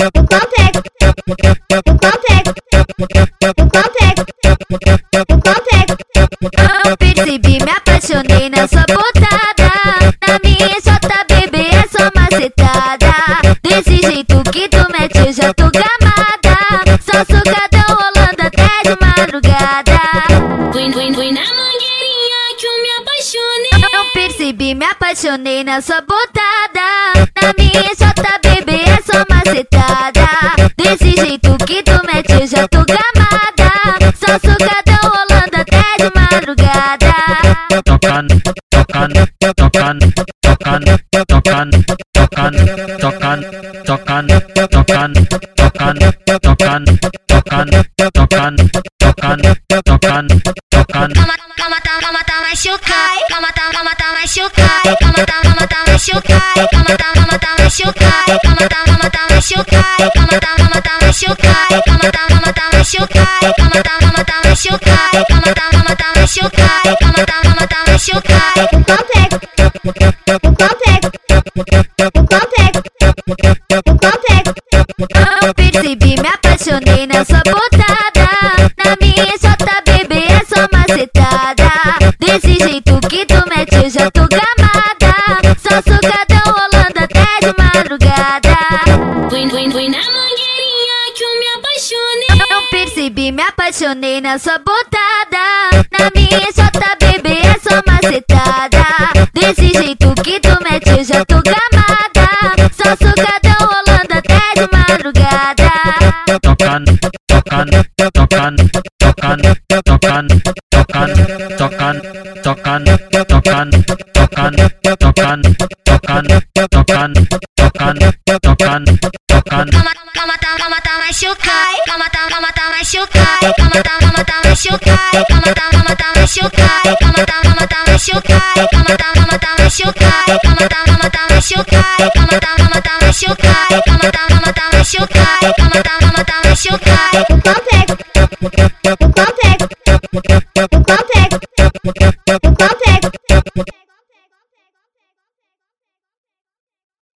Eu percebi, me apaixonei nessa botada. Na minha jota, bebê, é só macetada. Desse jeito que tu mete, eu já tô gamada. Só sucadão rolando até de madrugada. Fui, fui, fui na mangueirinha que eu me apaixonei. Eu percebi, me apaixonei nessa botada. Na Desse jeito que tu mete, eu já tô gamada. Só sucadão rolando até de madrugada. tocando, tocando, tocando, tocando, tocando, tocando, tocando, tocando, tocando, tocando, tocando, tocando, tocando, tocando, tocando, tocando. Calma, calma, tá, calma, tá machucado. Calma, tá, calma, tá machucado. Calma, tá, calma, tá machucado. Calma, tá, Calma, calma, tá machucado. Calma, calma, tá machucado. Calma, calma, tá machucado. Calma, calma, tá machucado. Calma, calma, tá machucado. Eu percebi, me apaixonei nessa botada. Na minha jota, bebê, é só macetada. Desse jeito que tu mete, eu já tô gamada. Só sucadão rolando até de madrugada. Fui, fui na mangueirinha que eu me apaixonei. Eu percebi, me apaixonei nessa botada. Na minha jota, bebê, é só macetada. Desse jeito que tu mete, eu já tô gamada. Só sucadão rolando até de madrugada. tocando, tocando, tocando, tocando, tocando, tocando, tocando, tocando, tocando, tocando, tocando, tocando, tocando, tocando, tocando, tocando. Calma, calma, tá, calma, tá machucado. Calma, tá, calma, tá machucado. Calma, tá, calma, tá machucado. Calma, tá, calma, tá machucado. Calma, tá, calma, tá machucado. Calma, tá, calma, tá machucado. Calma, tá, calma, tá machucado. Calma, tá, calma, tá machucado. Calma, tá, calma, tá machucado. Calma, tá, calma, tá machucado. Consegue. Consegue.